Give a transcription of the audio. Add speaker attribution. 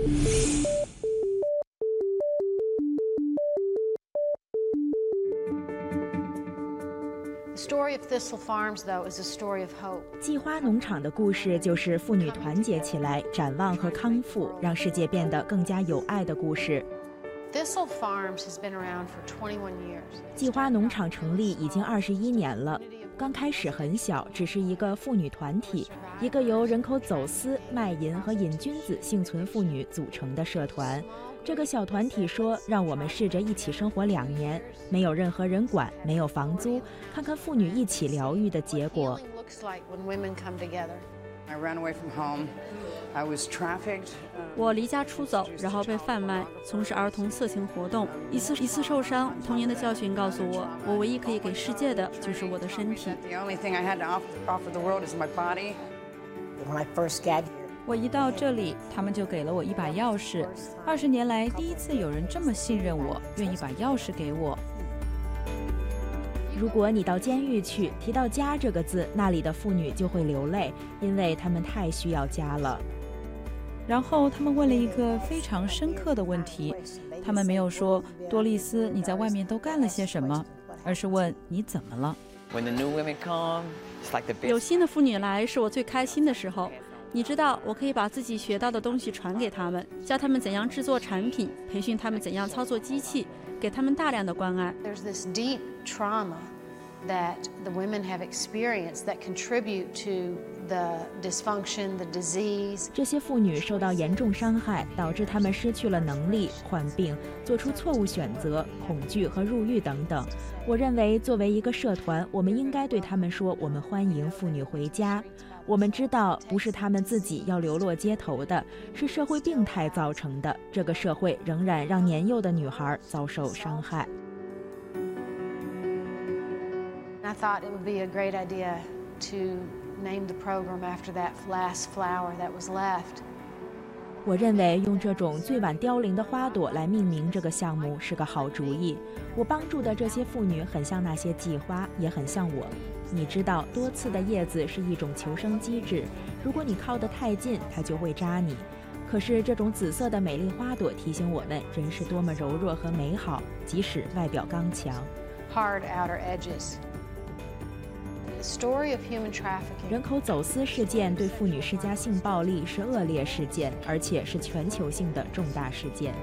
Speaker 1: the story of thistle farms though is a story of hope
Speaker 2: 季花农场的故事就是妇女团结起来展望和康复让世界变得更加有爱的故事
Speaker 1: farm has been around for 21 years.
Speaker 2: 季花农场成立已经二十一年了。刚开始很小只是一个妇女团体一个由人口走私卖淫和瘾君子幸存妇女组成的社团。这个小团体说让我们试着一起生活两年没有任何人管没有房租看看妇女一起疗愈的结果
Speaker 3: i ran away from home. I was trafficked
Speaker 4: 我离家出走，然后被贩卖，从事儿童色情活动，一次一次受伤。童年的教训告诉我，我唯一可以给世界的就是我的身体。
Speaker 5: 我一到这里，他们就给了我一把钥匙。二十年来，第一次有人这么信任我，愿意把钥匙给我。
Speaker 2: 如果你到监狱去，提到“家”这个字，那里的妇女就会流泪，因为她们太需要家了。
Speaker 5: 然后他们问了一个非常深刻的问题，他们没有说多丽丝你在外面都干了些什么，而是问你怎么了。
Speaker 6: When the new women come, like the
Speaker 4: 有新的妇女来，是我最开心的时候。你知道，我可以把自己学到的东西传给他们，教他们怎样制作产品，培训他们怎样操作机器，给他们大量的关爱。
Speaker 1: There's this deep trauma that the women have experienced that contribute to the dysfunction, the disease.
Speaker 2: 这些妇女受到严重伤害，导致她们失去了能力、患病、做出错误选择、恐惧和入狱等等。我认为，作为一个社团，我们应该对她们说：“我们欢迎妇女回家。”我们知道，不是她们自己要流落街头的，是社会病态造成的。这个社会仍然让年幼的女孩遭受伤害。
Speaker 1: I thought it would be a great idea to name the program after that last flower that was left.
Speaker 2: 我认为用这种最晚凋零的花朵来命名这个项目是个好主意。我帮助的这些妇女很像那些季花，也很像我。你知道，多刺的叶子是一种求生机制，如果你靠得太近，它就会扎你。可是这种紫色的美丽花朵提醒我们，人是多么柔弱和美好，即使外表刚强。
Speaker 1: Hard outer edges.
Speaker 2: 人口走私事件对妇女施加性暴力是恶劣事件，而且是全球性的重大事件。